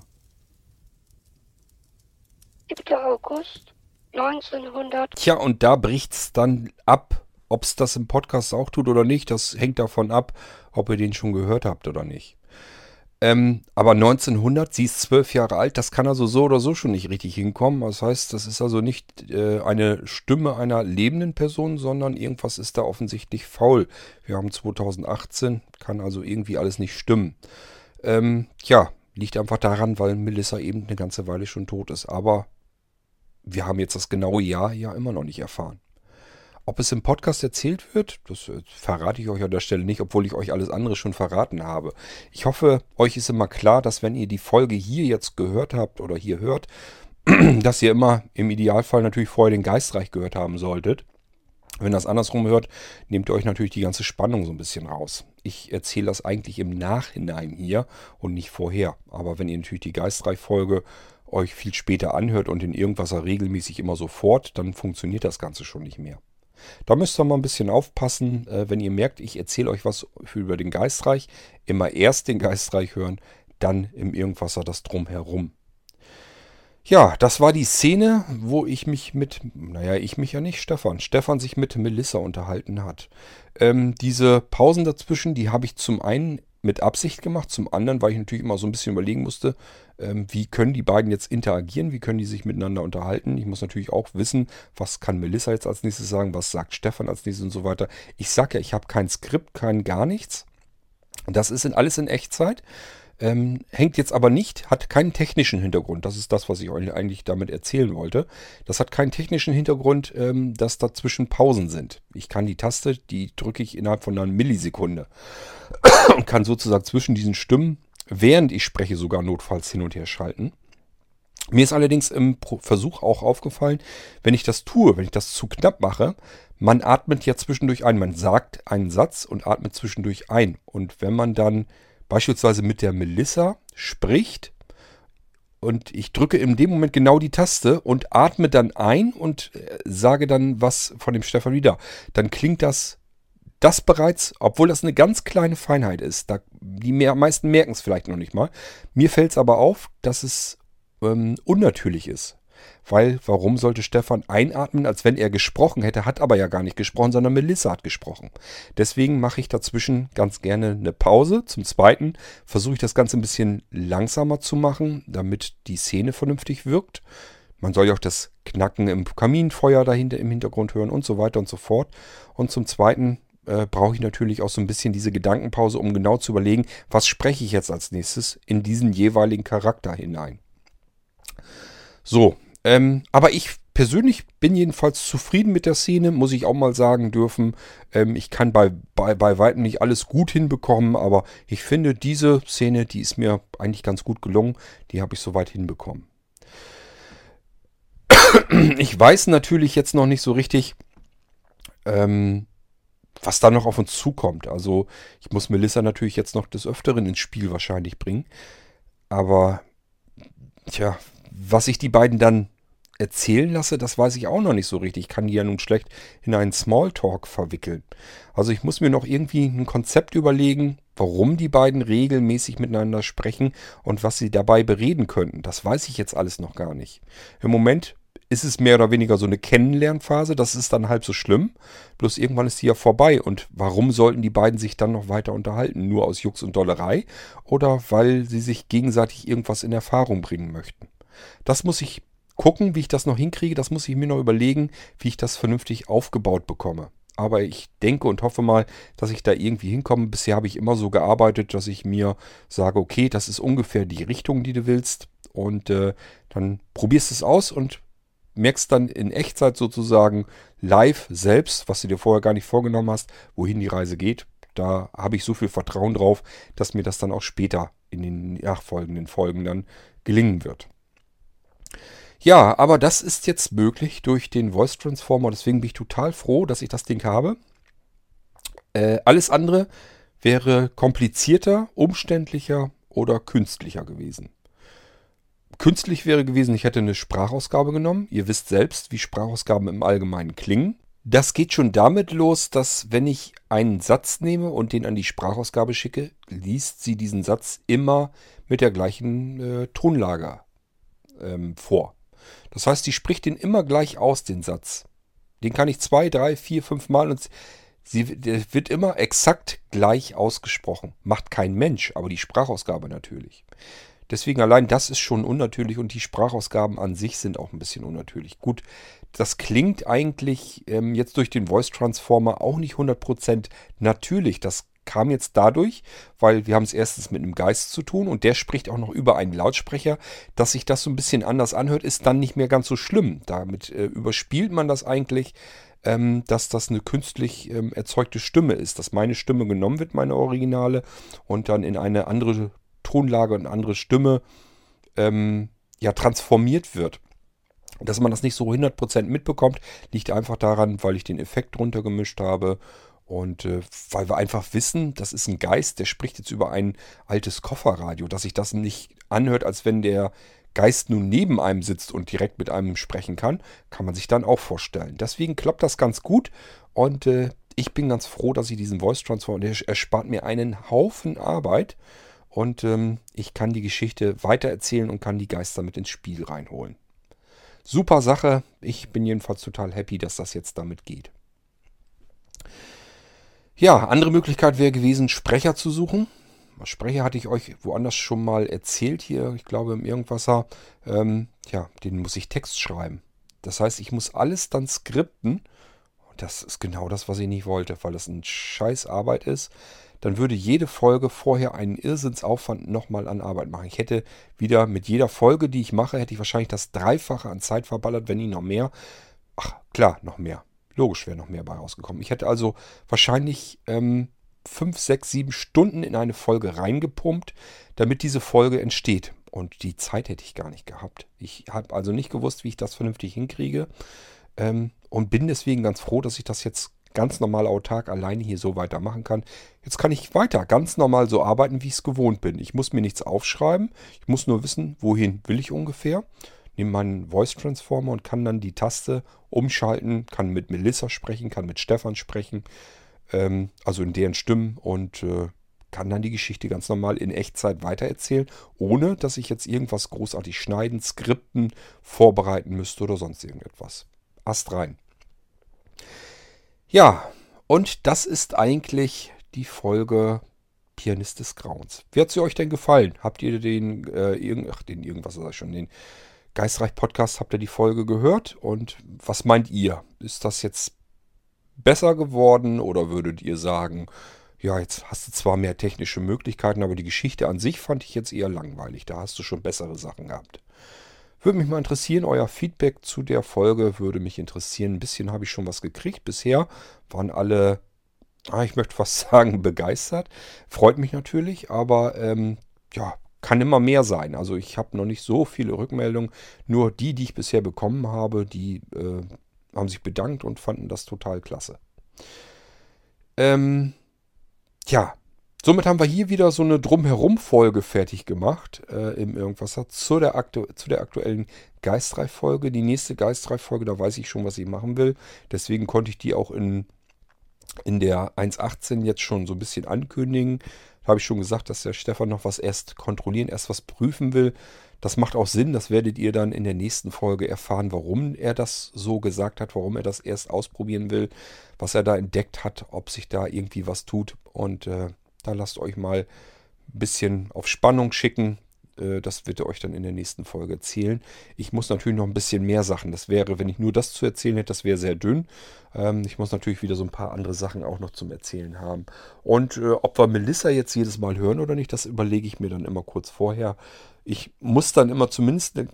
Speaker 3: 7. August 1900.
Speaker 1: Tja, und da bricht's dann ab. Ob's das im Podcast auch tut oder nicht, das hängt davon ab, ob ihr den schon gehört habt oder nicht. Ähm, aber 1900, sie ist zwölf Jahre alt, das kann also so oder so schon nicht richtig hinkommen. Das heißt, das ist also nicht äh, eine Stimme einer lebenden Person, sondern irgendwas ist da offensichtlich faul. Wir haben 2018, kann also irgendwie alles nicht stimmen. Ähm, tja, liegt einfach daran, weil Melissa eben eine ganze Weile schon tot ist. Aber wir haben jetzt das genaue Jahr ja immer noch nicht erfahren. Ob es im Podcast erzählt wird, das äh, verrate ich euch an der Stelle nicht, obwohl ich euch alles andere schon verraten habe. Ich hoffe, euch ist immer klar, dass wenn ihr die Folge hier jetzt gehört habt oder hier hört, *clears throat* dass ihr immer im Idealfall natürlich vorher den Geistreich gehört haben solltet. Wenn das andersrum hört, nehmt ihr euch natürlich die ganze Spannung so ein bisschen raus. Ich erzähle das eigentlich im Nachhinein hier und nicht vorher. Aber wenn ihr natürlich die Geistreich-Folge euch viel später anhört und in irgendwas regelmäßig immer sofort, dann funktioniert das Ganze schon nicht mehr. Da müsst ihr mal ein bisschen aufpassen, äh, wenn ihr merkt, ich erzähle euch was über den Geistreich. Immer erst den Geistreich hören, dann im Irgendwasser das Drumherum. Ja, das war die Szene, wo ich mich mit, naja, ich mich ja nicht, Stefan, Stefan sich mit Melissa unterhalten hat. Ähm, diese Pausen dazwischen, die habe ich zum einen mit Absicht gemacht, zum anderen, weil ich natürlich immer so ein bisschen überlegen musste, ähm, wie können die beiden jetzt interagieren, wie können die sich miteinander unterhalten. Ich muss natürlich auch wissen, was kann Melissa jetzt als nächstes sagen, was sagt Stefan als nächstes und so weiter. Ich sage ja, ich habe kein Skript, kein gar nichts. Das ist in, alles in Echtzeit. Ähm, hängt jetzt aber nicht, hat keinen technischen Hintergrund. Das ist das, was ich euch eigentlich damit erzählen wollte. Das hat keinen technischen Hintergrund, ähm, dass dazwischen Pausen sind. Ich kann die Taste, die drücke ich innerhalb von einer Millisekunde *coughs* und kann sozusagen zwischen diesen Stimmen, während ich spreche, sogar notfalls hin und her schalten. Mir ist allerdings im Versuch auch aufgefallen, wenn ich das tue, wenn ich das zu knapp mache, man atmet ja zwischendurch ein. Man sagt einen Satz und atmet zwischendurch ein. Und wenn man dann beispielsweise mit der Melissa spricht und ich drücke in dem Moment genau die Taste und atme dann ein und äh, sage dann was von dem Stefan wieder, dann klingt das das bereits, obwohl das eine ganz kleine Feinheit ist, da, die mehr, meisten merken es vielleicht noch nicht mal. Mir fällt es aber auf, dass es ähm, unnatürlich ist. Weil, warum sollte Stefan einatmen, als wenn er gesprochen hätte, hat aber ja gar nicht gesprochen, sondern Melissa hat gesprochen. Deswegen mache ich dazwischen ganz gerne eine Pause. Zum Zweiten versuche ich das Ganze ein bisschen langsamer zu machen, damit die Szene vernünftig wirkt. Man soll ja auch das Knacken im Kaminfeuer dahinter im Hintergrund hören und so weiter und so fort. Und zum Zweiten äh, brauche ich natürlich auch so ein bisschen diese Gedankenpause, um genau zu überlegen, was spreche ich jetzt als nächstes in diesen jeweiligen Charakter hinein. So, ähm, aber ich persönlich bin jedenfalls zufrieden mit der Szene, muss ich auch mal sagen dürfen. Ähm, ich kann bei, bei, bei weitem nicht alles gut hinbekommen, aber ich finde, diese Szene, die ist mir eigentlich ganz gut gelungen. Die habe ich soweit hinbekommen. *coughs* Ich weiß natürlich jetzt noch nicht so richtig, ähm, was da noch auf uns zukommt. Also ich muss Melissa natürlich jetzt noch des Öfteren ins Spiel wahrscheinlich bringen. Aber, tja, was ich die beiden dann erzählen lasse, das weiß ich auch noch nicht so richtig. Ich kann die ja nun schlecht in einen Smalltalk verwickeln. Also ich muss mir noch irgendwie ein Konzept überlegen, warum die beiden regelmäßig miteinander sprechen und was sie dabei bereden könnten. Das weiß ich jetzt alles noch gar nicht. Im Moment ist es mehr oder weniger so eine Kennenlernphase. Das ist dann halb so schlimm. Bloß irgendwann ist die ja vorbei. Und warum sollten die beiden sich dann noch weiter unterhalten? Nur aus Jux und Dollerei? Oder weil sie sich gegenseitig irgendwas in Erfahrung bringen möchten? Das muss ich gucken, wie ich das noch hinkriege. Das muss ich mir noch überlegen, wie ich das vernünftig aufgebaut bekomme. Aber ich denke und hoffe mal, dass ich da irgendwie hinkomme. Bisher habe ich immer so gearbeitet, dass ich mir sage, okay, das ist ungefähr die Richtung, die du willst. Und äh, dann probierst du es aus und merkst dann in Echtzeit sozusagen live selbst, was du dir vorher gar nicht vorgenommen hast, wohin die Reise geht. Da habe ich so viel Vertrauen drauf, dass mir das dann auch später in den nachfolgenden Folgen dann gelingen wird. Ja, aber das ist jetzt möglich durch den Voice Transformer. Deswegen bin ich total froh, dass ich das Ding habe. Äh, alles andere wäre komplizierter, umständlicher oder künstlicher gewesen. Künstlich wäre gewesen, ich hätte eine Sprachausgabe genommen. Ihr wisst selbst, wie Sprachausgaben im Allgemeinen klingen. Das geht schon damit los, dass wenn ich einen Satz nehme und den an die Sprachausgabe schicke, liest sie diesen Satz immer mit der gleichen äh, Tonlage ähm, vor. Das heißt, die spricht den immer gleich aus, den Satz. Den kann ich zwei, drei, vier, fünf Mal und sie wird immer exakt gleich ausgesprochen. Macht kein Mensch, aber die Sprachausgabe natürlich. Deswegen allein das ist schon unnatürlich und die Sprachausgaben an sich sind auch ein bisschen unnatürlich. Gut, das klingt eigentlich ähm, jetzt durch den Voice Transformer auch nicht 100% natürlich. Das kam jetzt dadurch, weil wir haben es erstens mit einem Geist zu tun und der spricht auch noch über einen Lautsprecher, dass sich das so ein bisschen anders anhört, ist dann nicht mehr ganz so schlimm. Damit äh, überspielt man das eigentlich, ähm, dass das eine künstlich ähm, erzeugte Stimme ist, dass meine Stimme genommen wird, meine Originale, und dann in eine andere Tonlage und andere Stimme ähm, ja transformiert wird. Dass man das nicht so 100% mitbekommt, liegt einfach daran, weil ich den Effekt drunter gemischt habe und äh, weil wir einfach wissen, das ist ein Geist, der spricht jetzt über ein altes Kofferradio, dass sich das nicht anhört, als wenn der Geist nun neben einem sitzt und direkt mit einem sprechen kann, kann man sich dann auch vorstellen. Deswegen klappt das ganz gut und äh, ich bin ganz froh, dass ich diesen Voice Transfer, der erspart mir einen Haufen Arbeit und ähm, ich kann die Geschichte weitererzählen und kann die Geister mit ins Spiel reinholen. Super Sache. Ich bin jedenfalls total happy, dass das jetzt damit geht. Ja, andere Möglichkeit wäre gewesen, Sprecher zu suchen. Sprecher hatte ich euch woanders schon mal erzählt hier, ich glaube im Irgendwasser. Ähm, ja, den muss ich Text schreiben. Das heißt, ich muss alles dann skripten. Und das ist genau das, was ich nicht wollte, weil das ein scheiß Arbeit ist. Dann würde jede Folge vorher einen Irrsinnsaufwand nochmal an Arbeit machen. Ich hätte wieder mit jeder Folge, die ich mache, hätte ich wahrscheinlich das Dreifache an Zeit verballert, wenn nicht noch mehr. Ach, klar, noch mehr. Logisch wäre noch mehr bei rausgekommen. Ich hätte also wahrscheinlich ähm, fünf, sechs, sieben Stunden in eine Folge reingepumpt, damit diese Folge entsteht. Und die Zeit hätte ich gar nicht gehabt. Ich habe also nicht gewusst, wie ich das vernünftig hinkriege. Ähm, und bin deswegen ganz froh, dass ich das jetzt ganz normal autark alleine hier so weitermachen kann. Jetzt kann ich weiter ganz normal so arbeiten, wie ich es gewohnt bin. Ich muss mir nichts aufschreiben. Ich muss nur wissen, wohin will ich ungefähr. Nehme meinen Voice Transformer und kann dann die Taste umschalten, kann mit Melissa sprechen, kann mit Stefan sprechen, ähm, also in deren Stimmen und äh, kann dann die Geschichte ganz normal in Echtzeit weitererzählen, ohne dass ich jetzt irgendwas großartig schneiden, skripten, vorbereiten müsste oder sonst irgendetwas. Ast rein. Ja, und das ist eigentlich die Folge Pianist des Grauens. Wie hat sie euch denn gefallen? Habt ihr den, äh, irgend, ach, den irgendwas sag ich schon, den Geistreich Podcast, habt ihr die Folge gehört? Und was meint ihr? Ist das jetzt besser geworden oder würdet ihr sagen, ja, jetzt hast du zwar mehr technische Möglichkeiten, aber die Geschichte an sich fand ich jetzt eher langweilig. Da hast du schon bessere Sachen gehabt. Würde mich mal interessieren, euer Feedback zu der Folge würde mich interessieren. Ein bisschen habe ich schon was gekriegt. Bisher waren alle, ah, ich möchte fast *laughs* sagen, begeistert. Freut mich natürlich, aber ähm, ja, kann immer mehr sein. Also ich habe noch nicht so viele Rückmeldungen. Nur die, die ich bisher bekommen habe, die äh, haben sich bedankt und fanden das total klasse. Ähm, tja, Somit haben wir hier wieder so eine Drumherum-Folge fertig gemacht äh, im Irgendwasser zu der, aktu zu der aktuellen Geistreich-Folge. Die nächste Geistreich-Folge, da weiß ich schon, was ich machen will. Deswegen konnte ich die auch in, in der 1.18 jetzt schon so ein bisschen ankündigen. Habe ich schon gesagt, dass der Stefan noch was erst kontrollieren, erst was prüfen will. Das macht auch Sinn, das werdet ihr dann in der nächsten Folge erfahren, warum er das so gesagt hat, warum er das erst ausprobieren will, was er da entdeckt hat, ob sich da irgendwie was tut. Und äh, da lasst euch mal ein bisschen auf Spannung schicken. Äh, das wird er euch dann in der nächsten Folge erzählen. Ich muss natürlich noch ein bisschen mehr Sachen. Das wäre, wenn ich nur das zu erzählen hätte, das wäre sehr dünn. Ähm, ich muss natürlich wieder so ein paar andere Sachen auch noch zum Erzählen haben. Und äh, ob wir Melissa jetzt jedes Mal hören oder nicht, das überlege ich mir dann immer kurz vorher. Ich muss dann immer zumindest eine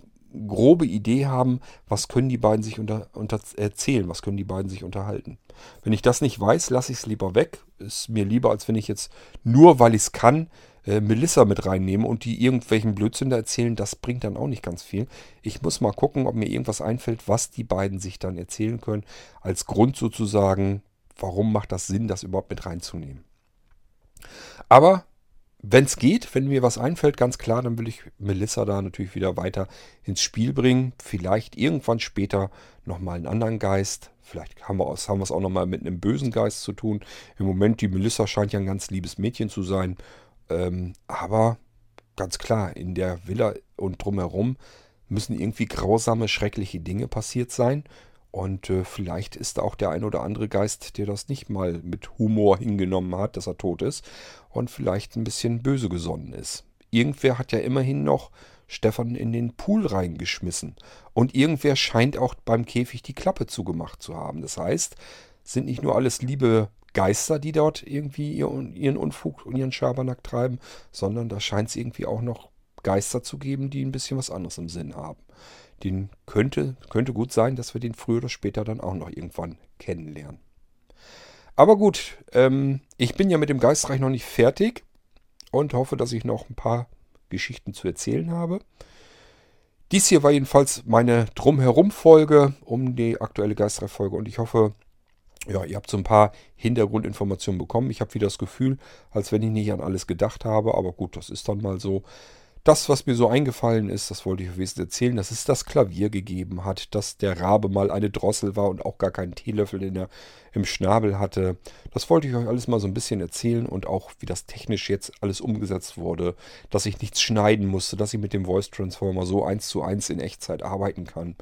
Speaker 1: grobe Idee haben, was können die beiden sich unter, unter erzählen, was können die beiden sich unterhalten. Wenn ich das nicht weiß, lasse ich es lieber weg. Ist mir lieber, als wenn ich jetzt nur, weil ich es kann, äh, Melissa mit reinnehme und die irgendwelchen Blödsinn da erzählen. Das bringt dann auch nicht ganz viel. Ich muss mal gucken, ob mir irgendwas einfällt, was die beiden sich dann erzählen können. Als Grund sozusagen, warum macht das Sinn, das überhaupt mit reinzunehmen. Aber wenn es geht, wenn mir was einfällt, ganz klar, dann will ich Melissa da natürlich wieder weiter ins Spiel bringen. Vielleicht irgendwann später nochmal einen anderen Geist. Vielleicht haben wir es auch nochmal mit einem bösen Geist zu tun. Im Moment, die Melissa scheint ja ein ganz liebes Mädchen zu sein. Ähm, aber ganz klar, in der Villa und drumherum müssen irgendwie grausame, schreckliche Dinge passiert sein. Und äh, vielleicht ist auch der ein oder andere Geist, der das nicht mal mit Humor hingenommen hat, dass er tot ist und vielleicht ein bisschen böse gesonnen ist. Irgendwer hat ja immerhin noch Stefan in den Pool reingeschmissen. Und irgendwer scheint auch beim Käfig die Klappe zugemacht zu haben. Das heißt, sind nicht nur alles liebe Geister, die dort irgendwie ihren Unfug und ihren Schabernack treiben, sondern da scheint es irgendwie auch noch Geister zu geben, die ein bisschen was anderes im Sinn haben den könnte, könnte gut sein, dass wir den früher oder später dann auch noch irgendwann kennenlernen. Aber gut, ähm, ich bin ja mit dem Geistreich noch nicht fertig und hoffe, dass ich noch ein paar Geschichten zu erzählen habe. Dies hier war jedenfalls meine Drumherum-Folge um die aktuelle Geistreich-Folge und ich hoffe, ja, ihr habt so ein paar Hintergrundinformationen bekommen. Ich habe wieder das Gefühl, als wenn ich nicht an alles gedacht habe, aber gut, das ist dann mal so. Das, was mir so eingefallen ist, das wollte ich wenigstens erzählen, dass es das Klavier gegeben hat, dass der Rabe mal eine Drossel war und auch gar keinen Teelöffel den er im Schnabel hatte. Das wollte ich euch alles mal so ein bisschen erzählen und auch, wie das technisch jetzt alles umgesetzt wurde, dass ich nichts schneiden musste, dass ich mit dem Voice Transformer so eins zu eins in Echtzeit arbeiten kann.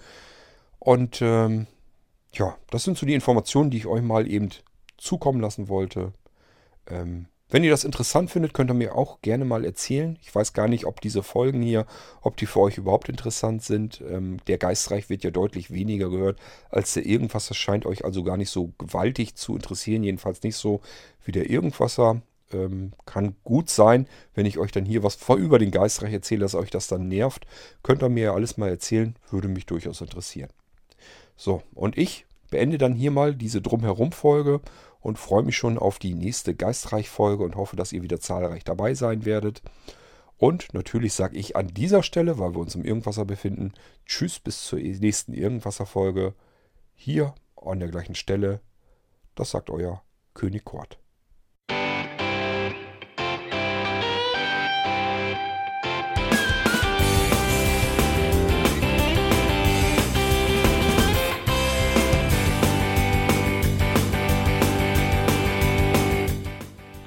Speaker 1: Und ähm, ja, das sind so die Informationen, die ich euch mal eben zukommen lassen wollte. Ähm, wenn ihr das interessant findet, könnt ihr mir auch gerne mal erzählen. Ich weiß gar nicht, ob diese Folgen hier, ob die für euch überhaupt interessant sind. Ähm, der Geistreich wird ja deutlich weniger gehört als der Irgendwas. Das scheint euch also gar nicht so gewaltig zu interessieren. Jedenfalls nicht so wie der Irgendwasser. Ähm, kann gut sein, wenn ich euch dann hier was über den Geistreich erzähle, dass euch das dann nervt. Könnt ihr mir ja alles mal erzählen. Würde mich durchaus interessieren. So, und ich beende dann hier mal diese Drumherum-Folge und freue mich schon auf die nächste Geistreich-Folge und hoffe, dass ihr wieder zahlreich dabei sein werdet. Und natürlich sage ich an dieser Stelle, weil wir uns im Irgendwasser befinden, Tschüss bis zur nächsten Irgendwasser-Folge. Hier an der gleichen Stelle. Das sagt euer König Kort.